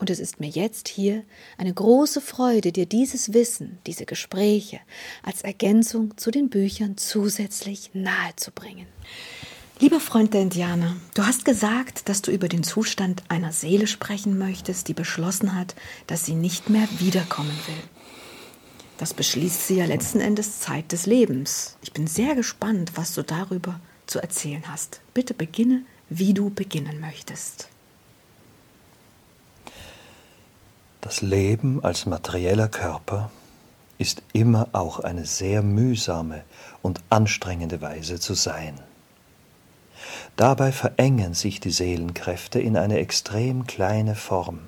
Und es ist mir jetzt hier eine große Freude, dir dieses Wissen, diese Gespräche als Ergänzung zu den Büchern zusätzlich nahezubringen. Lieber Freund der Indianer, du hast gesagt, dass du über den Zustand einer Seele sprechen möchtest, die beschlossen hat, dass sie nicht mehr wiederkommen will. Das beschließt sie ja letzten Endes Zeit des Lebens. Ich bin sehr gespannt, was du darüber zu erzählen hast. Bitte beginne, wie du beginnen möchtest. Das Leben als materieller Körper ist immer auch eine sehr mühsame und anstrengende Weise zu sein. Dabei verengen sich die Seelenkräfte in eine extrem kleine Form,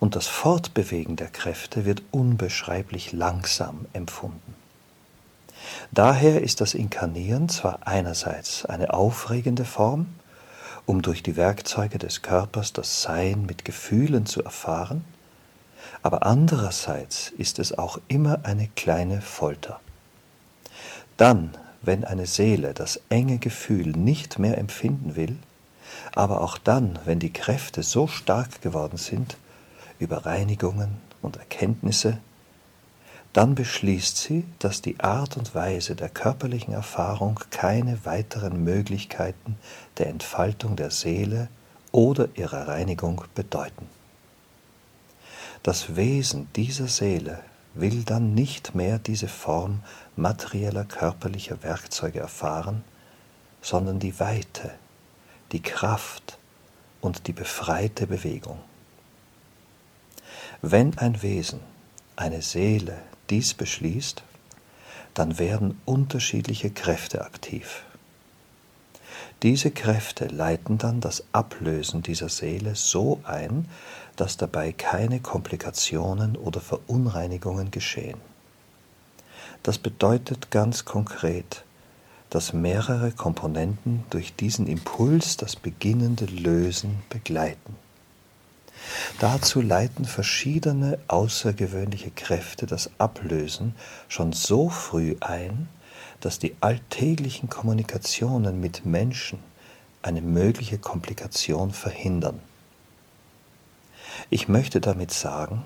und das Fortbewegen der Kräfte wird unbeschreiblich langsam empfunden. Daher ist das Inkarnieren zwar einerseits eine aufregende Form, um durch die Werkzeuge des Körpers das Sein mit Gefühlen zu erfahren, aber andererseits ist es auch immer eine kleine Folter. Dann, wenn eine Seele das enge Gefühl nicht mehr empfinden will, aber auch dann, wenn die Kräfte so stark geworden sind, über Reinigungen und Erkenntnisse, dann beschließt sie, dass die Art und Weise der körperlichen Erfahrung keine weiteren Möglichkeiten der Entfaltung der Seele oder ihrer Reinigung bedeuten. Das Wesen dieser Seele will dann nicht mehr diese Form materieller körperlicher Werkzeuge erfahren, sondern die Weite, die Kraft und die befreite Bewegung. Wenn ein Wesen, eine Seele dies beschließt, dann werden unterschiedliche Kräfte aktiv. Diese Kräfte leiten dann das Ablösen dieser Seele so ein, dass dabei keine Komplikationen oder Verunreinigungen geschehen. Das bedeutet ganz konkret, dass mehrere Komponenten durch diesen Impuls das beginnende Lösen begleiten. Dazu leiten verschiedene außergewöhnliche Kräfte das Ablösen schon so früh ein, dass die alltäglichen Kommunikationen mit Menschen eine mögliche Komplikation verhindern. Ich möchte damit sagen,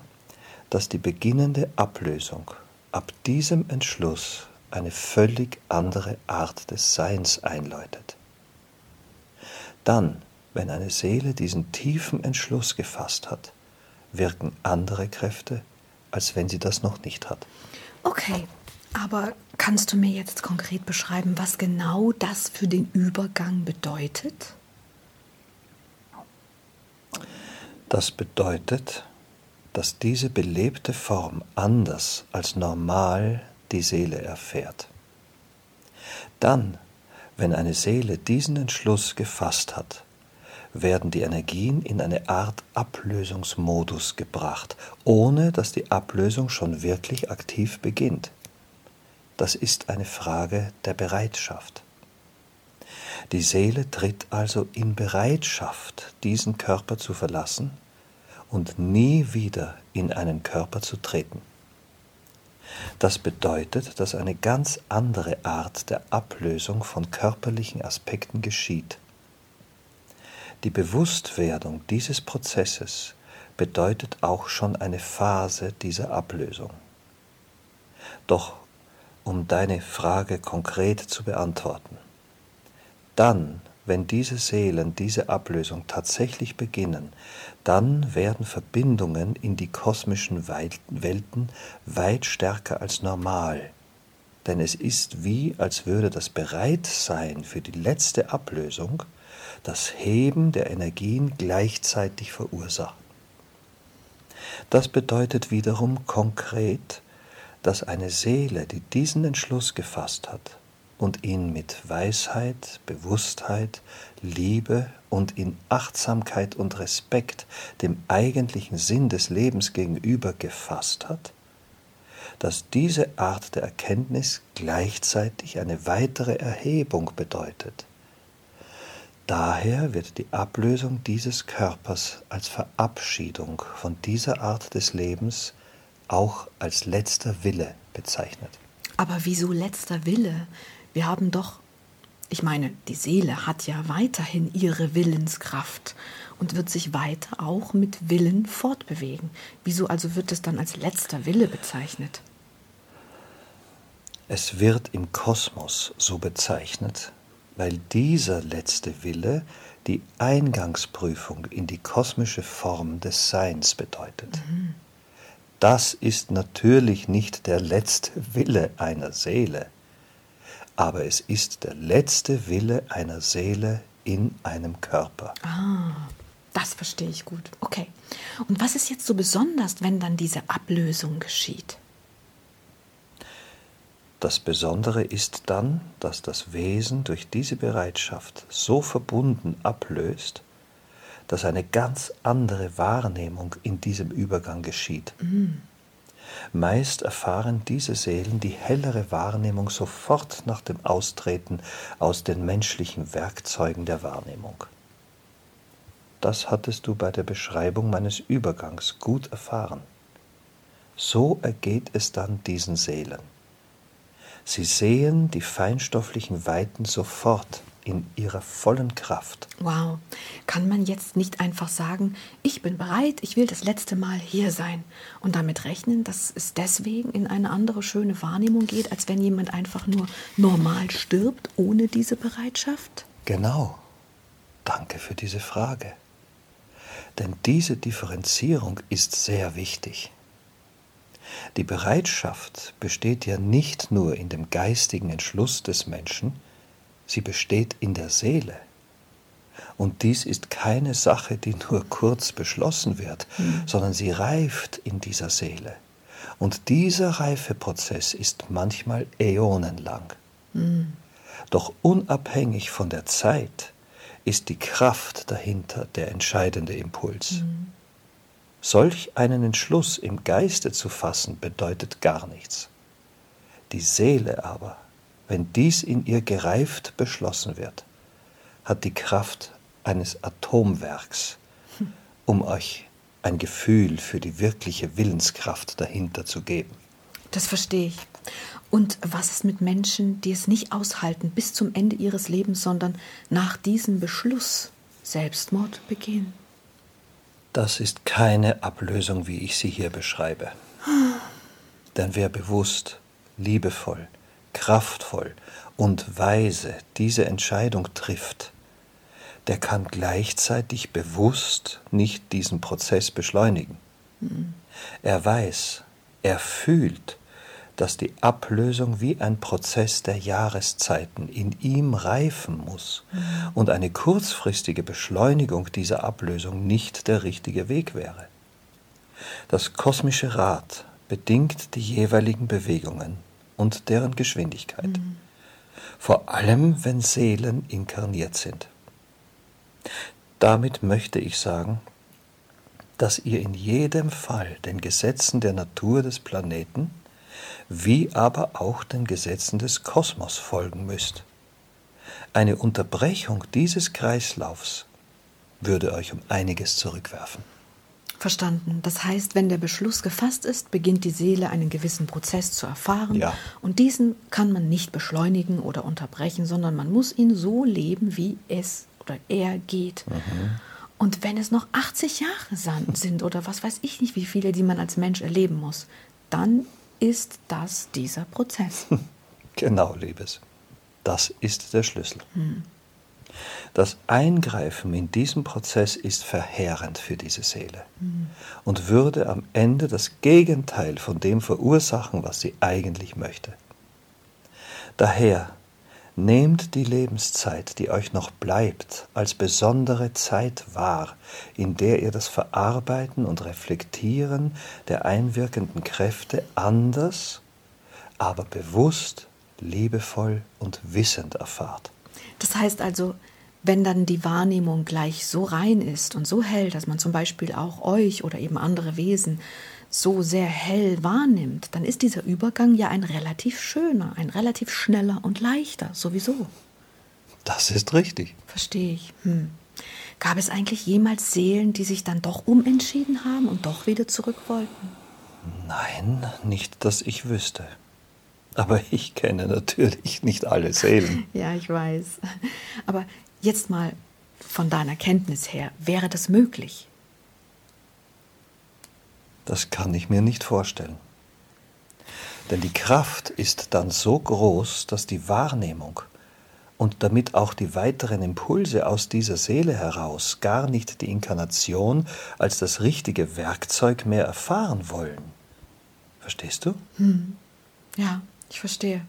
dass die beginnende Ablösung ab diesem Entschluss eine völlig andere Art des Seins einläutet. Dann, wenn eine Seele diesen tiefen Entschluss gefasst hat, wirken andere Kräfte, als wenn sie das noch nicht hat. Okay, aber kannst du mir jetzt konkret beschreiben, was genau das für den Übergang bedeutet? Das bedeutet, dass diese belebte Form anders als normal die Seele erfährt. Dann, wenn eine Seele diesen Entschluss gefasst hat, werden die Energien in eine Art Ablösungsmodus gebracht, ohne dass die Ablösung schon wirklich aktiv beginnt. Das ist eine Frage der Bereitschaft. Die Seele tritt also in Bereitschaft, diesen Körper zu verlassen und nie wieder in einen Körper zu treten. Das bedeutet, dass eine ganz andere Art der Ablösung von körperlichen Aspekten geschieht. Die Bewusstwerdung dieses Prozesses bedeutet auch schon eine Phase dieser Ablösung. Doch um deine Frage konkret zu beantworten, dann wenn diese Seelen diese Ablösung tatsächlich beginnen, dann werden Verbindungen in die kosmischen Welten weit stärker als normal. Denn es ist wie, als würde das Bereitsein für die letzte Ablösung das Heben der Energien gleichzeitig verursachen. Das bedeutet wiederum konkret, dass eine Seele, die diesen Entschluss gefasst hat, und ihn mit Weisheit, Bewusstheit, Liebe und in Achtsamkeit und Respekt dem eigentlichen Sinn des Lebens gegenüber gefasst hat, dass diese Art der Erkenntnis gleichzeitig eine weitere Erhebung bedeutet. Daher wird die Ablösung dieses Körpers als Verabschiedung von dieser Art des Lebens auch als letzter Wille bezeichnet. Aber wieso letzter Wille? Wir haben doch, ich meine, die Seele hat ja weiterhin ihre Willenskraft und wird sich weiter auch mit Willen fortbewegen. Wieso also wird es dann als letzter Wille bezeichnet? Es wird im Kosmos so bezeichnet, weil dieser letzte Wille die Eingangsprüfung in die kosmische Form des Seins bedeutet. Mhm. Das ist natürlich nicht der letzte Wille einer Seele, aber es ist der letzte Wille einer Seele in einem Körper. Ah, das verstehe ich gut. Okay. Und was ist jetzt so besonders, wenn dann diese Ablösung geschieht? Das Besondere ist dann, dass das Wesen durch diese Bereitschaft so verbunden ablöst, dass eine ganz andere Wahrnehmung in diesem Übergang geschieht. Mhm. Meist erfahren diese Seelen die hellere Wahrnehmung sofort nach dem Austreten aus den menschlichen Werkzeugen der Wahrnehmung. Das hattest du bei der Beschreibung meines Übergangs gut erfahren. So ergeht es dann diesen Seelen. Sie sehen die feinstofflichen Weiten sofort in ihrer vollen Kraft. Wow. Kann man jetzt nicht einfach sagen, ich bin bereit, ich will das letzte Mal hier sein und damit rechnen, dass es deswegen in eine andere schöne Wahrnehmung geht, als wenn jemand einfach nur normal stirbt ohne diese Bereitschaft? Genau. Danke für diese Frage. Denn diese Differenzierung ist sehr wichtig. Die Bereitschaft besteht ja nicht nur in dem geistigen Entschluss des Menschen, sie besteht in der Seele. Und dies ist keine Sache, die nur kurz beschlossen wird, mhm. sondern sie reift in dieser Seele. Und dieser Reifeprozess ist manchmal äonenlang. Mhm. Doch unabhängig von der Zeit ist die Kraft dahinter der entscheidende Impuls. Mhm. Solch einen Entschluss im Geiste zu fassen, bedeutet gar nichts. Die Seele aber, wenn dies in ihr gereift beschlossen wird, hat die Kraft eines Atomwerks, um euch ein Gefühl für die wirkliche Willenskraft dahinter zu geben. Das verstehe ich. Und was ist mit Menschen, die es nicht aushalten bis zum Ende ihres Lebens, sondern nach diesem Beschluss Selbstmord begehen? Das ist keine Ablösung, wie ich sie hier beschreibe. Denn wer bewusst, liebevoll, kraftvoll und weise diese Entscheidung trifft, der kann gleichzeitig bewusst nicht diesen Prozess beschleunigen. Mhm. Er weiß, er fühlt, dass die Ablösung wie ein Prozess der Jahreszeiten in ihm reifen muss mhm. und eine kurzfristige Beschleunigung dieser Ablösung nicht der richtige Weg wäre. Das kosmische Rad bedingt die jeweiligen Bewegungen und deren Geschwindigkeit, vor allem wenn Seelen inkarniert sind. Damit möchte ich sagen, dass ihr in jedem Fall den Gesetzen der Natur des Planeten wie aber auch den Gesetzen des Kosmos folgen müsst. Eine Unterbrechung dieses Kreislaufs würde euch um einiges zurückwerfen. Verstanden. Das heißt, wenn der Beschluss gefasst ist, beginnt die Seele einen gewissen Prozess zu erfahren. Ja. Und diesen kann man nicht beschleunigen oder unterbrechen, sondern man muss ihn so leben, wie es oder er geht. Mhm. Und wenn es noch 80 Jahre sind oder was weiß ich nicht, wie viele, die man als Mensch erleben muss, dann ist das dieser Prozess. Genau, Liebes. Das ist der Schlüssel. Hm. Das Eingreifen in diesen Prozess ist verheerend für diese Seele hm. und würde am Ende das Gegenteil von dem verursachen, was sie eigentlich möchte. Daher Nehmt die Lebenszeit, die euch noch bleibt, als besondere Zeit wahr, in der ihr das Verarbeiten und Reflektieren der einwirkenden Kräfte anders, aber bewusst, liebevoll und wissend erfahrt. Das heißt also, wenn dann die Wahrnehmung gleich so rein ist und so hell, dass man zum Beispiel auch euch oder eben andere Wesen so sehr hell wahrnimmt, dann ist dieser Übergang ja ein relativ schöner, ein relativ schneller und leichter, sowieso. Das ist richtig. Verstehe ich. Hm. Gab es eigentlich jemals Seelen, die sich dann doch umentschieden haben und doch wieder zurück wollten? Nein, nicht, dass ich wüsste. Aber ich kenne natürlich nicht alle Seelen. ja, ich weiß. Aber jetzt mal von deiner Kenntnis her, wäre das möglich? Das kann ich mir nicht vorstellen. Denn die Kraft ist dann so groß, dass die Wahrnehmung und damit auch die weiteren Impulse aus dieser Seele heraus gar nicht die Inkarnation als das richtige Werkzeug mehr erfahren wollen. Verstehst du? Hm. Ja, ich verstehe.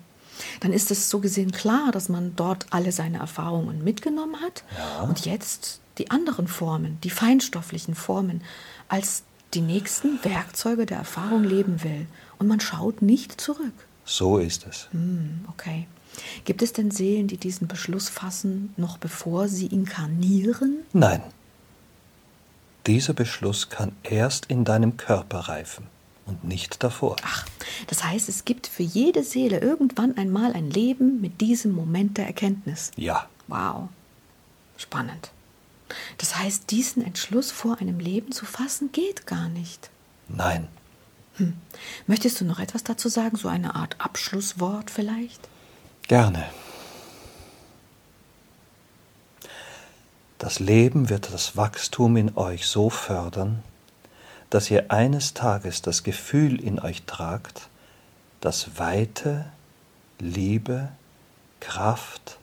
Dann ist es so gesehen klar, dass man dort alle seine Erfahrungen mitgenommen hat Ja. und jetzt die anderen Formen, die feinstofflichen Formen, als die nächsten Werkzeuge der Erfahrung leben will. Und man schaut nicht zurück. So ist es. Hm, okay. Gibt es denn Seelen, die diesen Beschluss fassen, noch bevor sie inkarnieren? Nein. Dieser Beschluss kann erst in deinem Körper reifen und nicht davor. Ach, das heißt, es gibt für jede Seele irgendwann einmal ein Leben mit diesem Moment der Erkenntnis. Ja, Wow. Spannend. Das heißt, diesen Entschluss vor einem Leben zu fassen, geht gar nicht. nein. Möchtest du noch etwas dazu sagen? So eine Art Abschlusswort vielleicht? Gerne. Das Leben wird das Wachstum in euch so fördern, dass ihr eines Tages das Gefühl in euch tragt, dass Weite, Liebe, Kraft,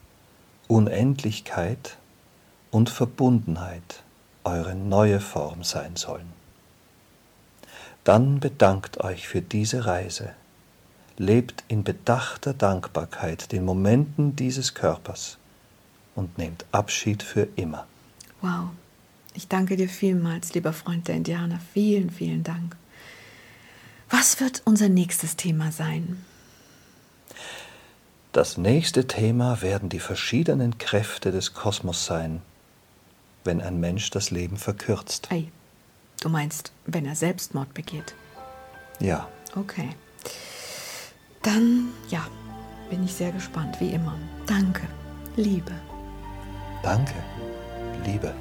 Unendlichkeit und Verbundenheit eure neue Form sein sollen. Dann bedankt euch für diese Reise, lebt in bedachter Dankbarkeit den Momenten dieses Körpers und nehmt Abschied für immer. Wow. Ich danke dir vielmals, lieber Freund der Indianer. Vielen, vielen Dank. Was wird unser nächstes Thema sein? Das nächste Thema werden die verschiedenen Kräfte des Kosmos sein, wenn ein Mensch das Leben verkürzt. Ei, du meinst, wenn er Selbstmord begeht. Ja, Okay. Dann, ja, bin ich sehr gespannt, wie immer. Danke. Liebe. danke, Liebe.